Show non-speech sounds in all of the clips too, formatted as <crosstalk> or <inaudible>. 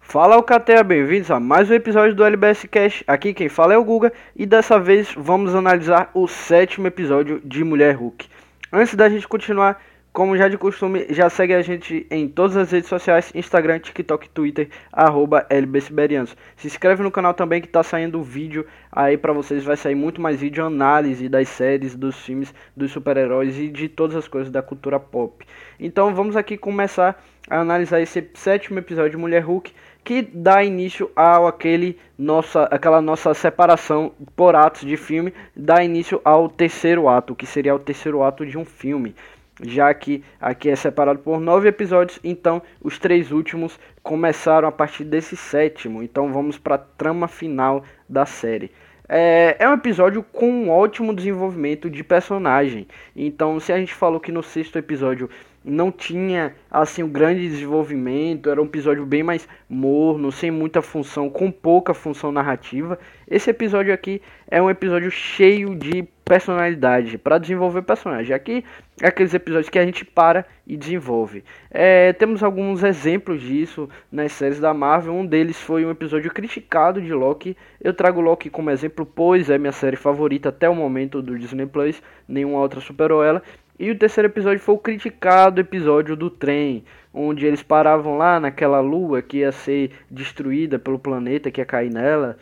Fala Alcateia, bem-vindos a mais um episódio do LBS Cash. Aqui quem fala é o Guga e dessa vez vamos analisar o sétimo episódio de Mulher Hulk. Antes da gente continuar, como já de costume, já segue a gente em todas as redes sociais, Instagram, TikTok, Twitter, arroba LBSiberianos. Se inscreve no canal também que tá saindo vídeo aí para vocês, vai sair muito mais vídeo análise das séries, dos filmes, dos super-heróis e de todas as coisas da cultura pop. Então vamos aqui começar a analisar esse sétimo episódio de Mulher Hulk que dá início ao aquele nossa, aquela nossa separação por atos de filme, dá início ao terceiro ato, que seria o terceiro ato de um filme. Já que aqui é separado por nove episódios, então os três últimos começaram a partir desse sétimo. Então vamos para a trama final da série. É, é, um episódio com um ótimo desenvolvimento de personagem. Então, se a gente falou que no sexto episódio não tinha assim um grande desenvolvimento, era um episódio bem mais morno, sem muita função, com pouca função narrativa. Esse episódio aqui é um episódio cheio de personalidade para desenvolver personagem. Aqui é aqueles episódios que a gente para e desenvolve. É, temos alguns exemplos disso nas séries da Marvel. Um deles foi um episódio criticado de Loki. Eu trago Loki como exemplo, pois é minha série favorita até o momento do Disney Plus. Nenhuma outra superou ela. E o terceiro episódio foi o criticado episódio do trem, onde eles paravam lá naquela lua que ia ser destruída pelo planeta que ia cair nela.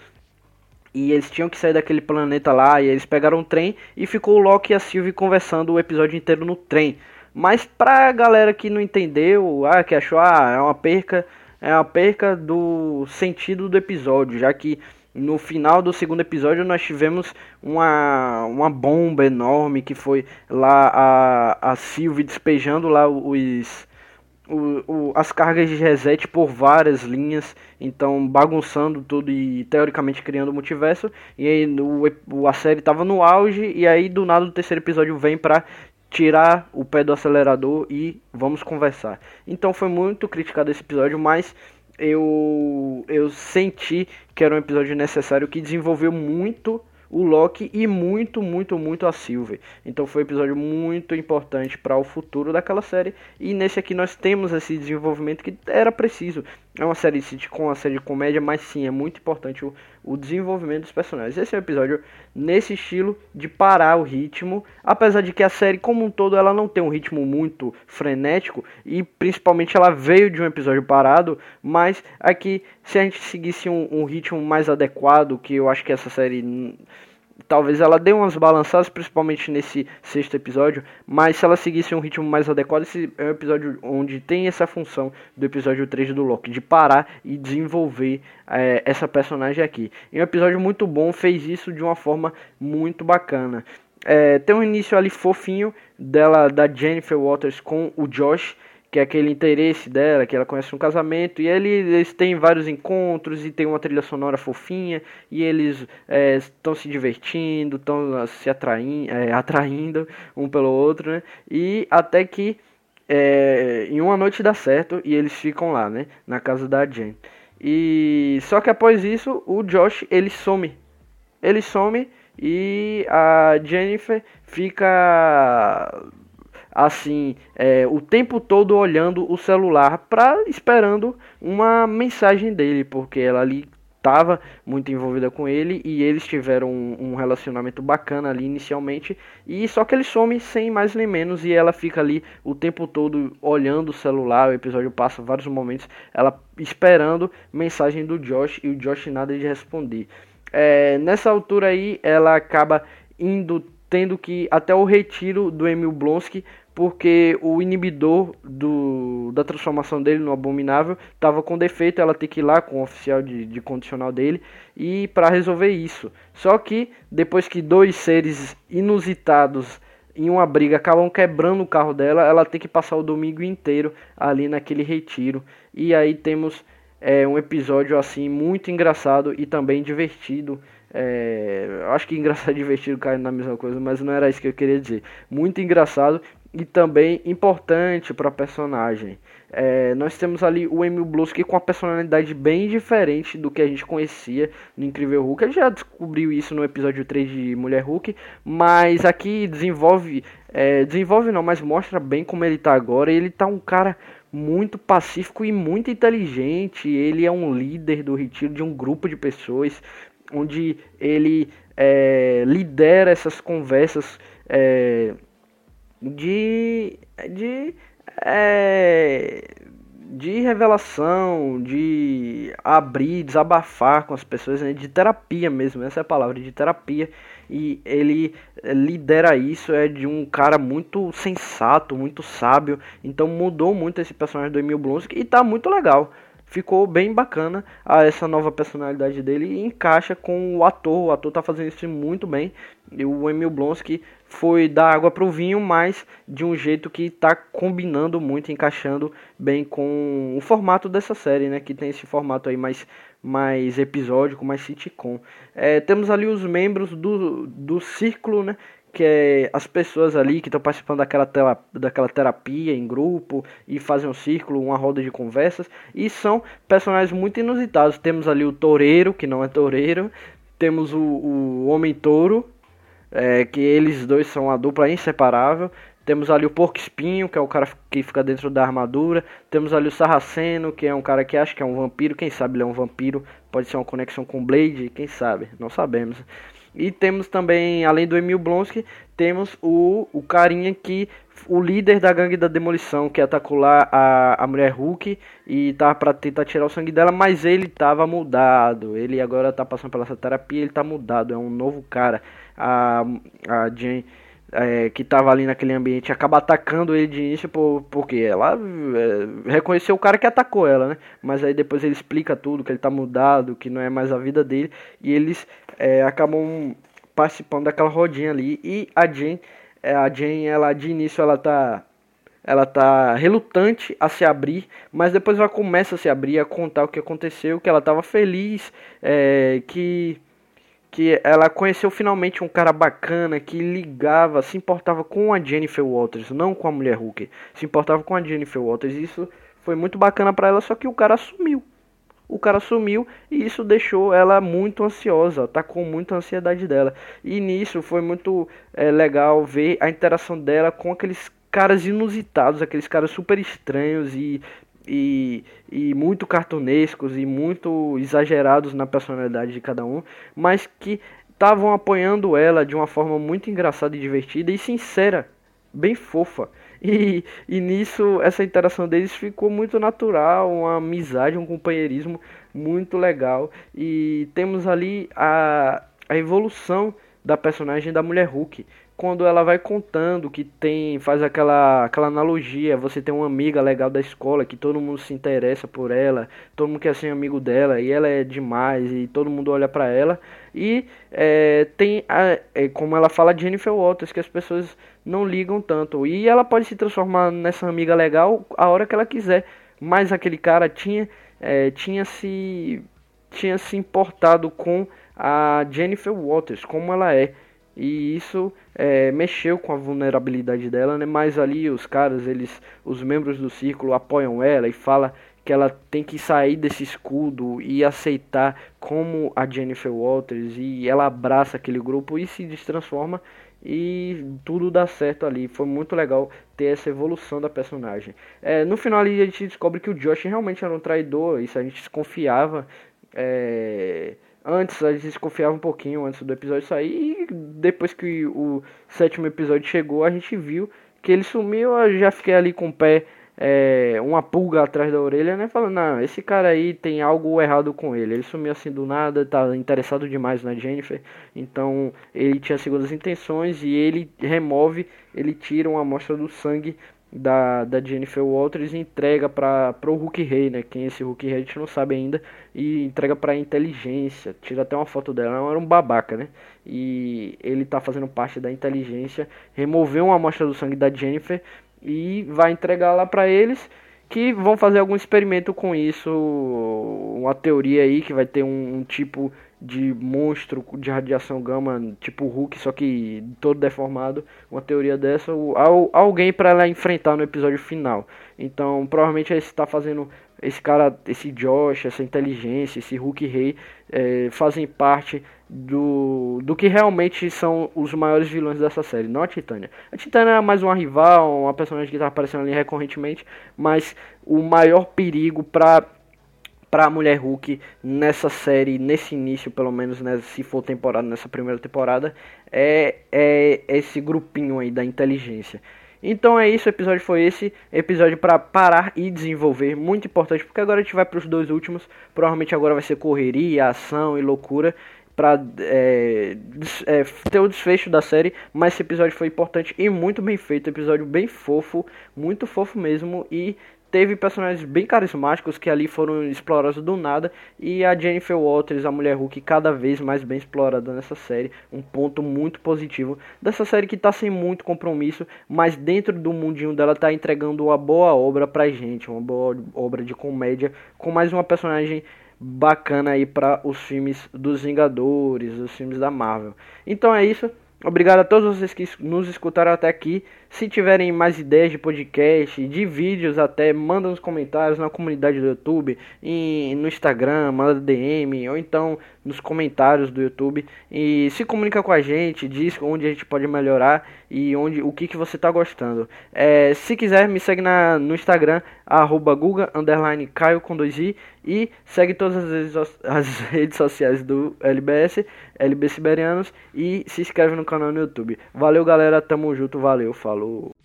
E eles tinham que sair daquele planeta lá, e eles pegaram um trem e ficou o Loki e a Sylvie conversando o episódio inteiro no trem. Mas pra galera que não entendeu, ah, que achou, ah, é uma perca, é uma perca do sentido do episódio, já que no final do segundo episódio nós tivemos uma, uma bomba enorme que foi lá a, a Sylvie despejando lá os, o, o, as cargas de reset por várias linhas, então bagunçando tudo e teoricamente criando o multiverso. E aí o, a série estava no auge e aí do nada o terceiro episódio vem para tirar o pé do acelerador e vamos conversar. Então foi muito criticado esse episódio, mas eu, eu senti que era um episódio necessário que desenvolveu muito o Loki e muito, muito, muito a Sylvie. Então foi um episódio muito importante para o futuro daquela série. E nesse aqui nós temos esse desenvolvimento que era preciso. É uma série sitcom, uma série de comédia, mas sim, é muito importante o, o desenvolvimento dos personagens. Esse é um episódio nesse estilo de parar o ritmo, apesar de que a série como um todo ela não tem um ritmo muito frenético e principalmente ela veio de um episódio parado, mas aqui se a gente seguisse um, um ritmo mais adequado, que eu acho que essa série talvez ela dê umas balançadas, principalmente nesse sexto episódio, mas se ela seguisse um ritmo mais adequado, esse é um episódio onde tem essa função do episódio 3 do Loki, de parar e desenvolver é, essa personagem aqui. E um episódio muito bom, fez isso de uma forma muito bacana. É, tem um início ali fofinho dela, da Jennifer Waters com o Josh, que é aquele interesse dela, que ela conhece um casamento, e ele, eles têm vários encontros e tem uma trilha sonora fofinha, e eles estão é, se divertindo, estão se atraindo, é, atraindo um pelo outro, né? E até que é, em uma noite dá certo e eles ficam lá, né? Na casa da Jen. E só que após isso, o Josh ele some. Ele some e a Jennifer fica assim, é, o tempo todo olhando o celular para esperando uma mensagem dele, porque ela ali estava muito envolvida com ele e eles tiveram um, um, relacionamento bacana ali inicialmente e só que ele some sem mais nem menos e ela fica ali o tempo todo olhando o celular, o episódio passa vários momentos ela esperando mensagem do Josh e o Josh nada de responder. É, nessa altura aí ela acaba indo tendo que até o retiro do Emil Blonsky porque o inibidor do, da transformação dele no abominável estava com defeito, ela tem que ir lá com o oficial de, de condicional dele e para resolver isso. Só que depois que dois seres inusitados em uma briga acabam quebrando o carro dela, ela tem que passar o domingo inteiro ali naquele retiro. E aí temos é, um episódio assim muito engraçado e também divertido. É, acho que engraçado e divertido caem na mesma coisa, mas não era isso que eu queria dizer. Muito engraçado e também importante para a personagem. É, nós temos ali o Emil Blusky com uma personalidade bem diferente do que a gente conhecia no Incrível Hulk. A gente já descobriu isso no episódio 3 de Mulher Hulk, mas aqui desenvolve, é, desenvolve não, mas mostra bem como ele tá agora. Ele tá um cara muito pacífico e muito inteligente. Ele é um líder do retiro de um grupo de pessoas, onde ele é, lidera essas conversas é, de, de, é, de revelação, de abrir, desabafar com as pessoas, né, de terapia mesmo, essa é a palavra, de terapia. E ele lidera isso, é de um cara muito sensato, muito sábio. Então mudou muito esse personagem do Emil Blonsky e tá muito legal ficou bem bacana a essa nova personalidade dele e encaixa com o ator. O ator tá fazendo isso muito bem. E o Emil Blonsky foi dar água pro vinho, mas de um jeito que tá combinando muito, encaixando bem com o formato dessa série, né? Que tem esse formato aí mais, mais episódico, mais sitcom. É, temos ali os membros do, do círculo, né? Que é as pessoas ali que estão participando daquela, tela, daquela terapia em grupo e fazem um círculo, uma roda de conversas, e são personagens muito inusitados. Temos ali o toureiro, que não é toureiro, temos o, o homem touro, é, que eles dois são a dupla inseparável. Temos ali o porco espinho, que é o cara que fica dentro da armadura. Temos ali o sarraceno, que é um cara que acha que é um vampiro. Quem sabe ele é um vampiro. Pode ser uma conexão com Blade, quem sabe, não sabemos. E temos também, além do Emil Blonsky, temos o, o carinha que. O líder da gangue da demolição que atacou lá a, a mulher Hulk e tava pra tentar tirar o sangue dela, mas ele tava mudado. Ele agora tá passando pela essa terapia, ele tá mudado, é um novo cara. A, a Jane é, que estava ali naquele ambiente acaba atacando ele de início por, porque ela é, reconheceu o cara que atacou ela, né? Mas aí depois ele explica tudo, que ele tá mudado, que não é mais a vida dele, e eles é, acabam participando daquela rodinha ali. E a Jane, é, a Jane, ela de início ela tá ela tá relutante a se abrir, mas depois ela começa a se abrir, a contar o que aconteceu, que ela estava feliz, é, que que ela conheceu finalmente um cara bacana que ligava, se importava com a Jennifer Walters, não com a mulher Hulk, se importava com a Jennifer Walters. Isso foi muito bacana para ela, só que o cara sumiu. O cara sumiu e isso deixou ela muito ansiosa, tá com muita ansiedade dela. E nisso foi muito é, legal ver a interação dela com aqueles caras inusitados, aqueles caras super estranhos e e, e muito cartunescos e muito exagerados na personalidade de cada um, mas que estavam apoiando ela de uma forma muito engraçada e divertida e sincera, bem fofa. E, e nisso, essa interação deles ficou muito natural, uma amizade, um companheirismo muito legal. E temos ali a, a evolução da personagem da mulher Hulk, quando ela vai contando que tem, faz aquela, aquela analogia, você tem uma amiga legal da escola, que todo mundo se interessa por ela, todo mundo quer ser amigo dela, e ela é demais, e todo mundo olha para ela, e é, tem, a, é, como ela fala, Jennifer Walters, que as pessoas não ligam tanto, e ela pode se transformar nessa amiga legal a hora que ela quiser, mas aquele cara tinha, é, tinha se tinha se importado com a Jennifer Walters, como ela é, e isso é, mexeu com a vulnerabilidade dela, né? Mas ali os caras, eles, os membros do círculo apoiam ela e fala que ela tem que sair desse escudo e aceitar como a Jennifer Walters e ela abraça aquele grupo e se destransforma e tudo dá certo ali. Foi muito legal ter essa evolução da personagem. É, no final ali a gente descobre que o Josh realmente era um traidor, isso a gente desconfiava. É, Antes a gente desconfiava um pouquinho antes do episódio sair. E depois que o sétimo episódio chegou, a gente viu que ele sumiu. Eu já fiquei ali com o pé, é, uma pulga atrás da orelha, né? Falando, não, esse cara aí tem algo errado com ele. Ele sumiu assim do nada, tá interessado demais na Jennifer. Então ele tinha segundas intenções e ele remove, ele tira uma amostra do sangue da, da Jennifer Walters entrega para o Hulk Rei, né? Quem é esse Hulk Rei a gente não sabe ainda. E entrega para a inteligência. Tira até uma foto dela. Ela era um babaca, né? E ele tá fazendo parte da inteligência. Removeu uma amostra do sangue da Jennifer e vai entregar lá para eles. Que vão fazer algum experimento com isso. Uma teoria aí que vai ter um, um tipo de monstro de radiação gama, tipo Hulk, só que todo deformado, uma teoria dessa, alguém para ela enfrentar no episódio final. Então, provavelmente ele está fazendo esse cara, esse Josh, essa inteligência, esse Hulk Rei é, fazem parte do, do que realmente são os maiores vilões dessa série, não a Titânia. A Titânia é mais uma rival, uma personagem que está aparecendo ali recorrentemente, mas o maior perigo para para a mulher Hulk nessa série, nesse início, pelo menos, né, se for temporada, nessa primeira temporada, é, é esse grupinho aí da inteligência. Então é isso, o episódio foi esse, episódio para parar e desenvolver, muito importante, porque agora a gente vai para os dois últimos, provavelmente agora vai ser correria, ação e loucura, para é, é, ter o desfecho da série, mas esse episódio foi importante e muito bem feito, episódio bem fofo, muito fofo mesmo. E teve personagens bem carismáticos que ali foram explorados do nada e a Jennifer Walters, a mulher Hulk, cada vez mais bem explorada nessa série, um ponto muito positivo dessa série que tá sem muito compromisso, mas dentro do mundinho dela tá entregando uma boa obra pra gente, uma boa obra de comédia com mais uma personagem bacana aí para os filmes dos Vingadores, os filmes da Marvel. Então é isso. Obrigado a todos vocês que nos escutaram até aqui. Se tiverem mais ideias de podcast, de vídeos até, manda nos comentários na comunidade do YouTube, no Instagram, manda DM, ou então nos comentários do YouTube. E se comunica com a gente, diz onde a gente pode melhorar e onde o que, que você está gostando. É, se quiser, me segue na, no Instagram, arroba Guga, underline Caio com i, e segue todas as redes, <laughs> as redes sociais do LBS, LB Siberianos, e se inscreve no canal no YouTube. Valeu galera, tamo junto, valeu, falou.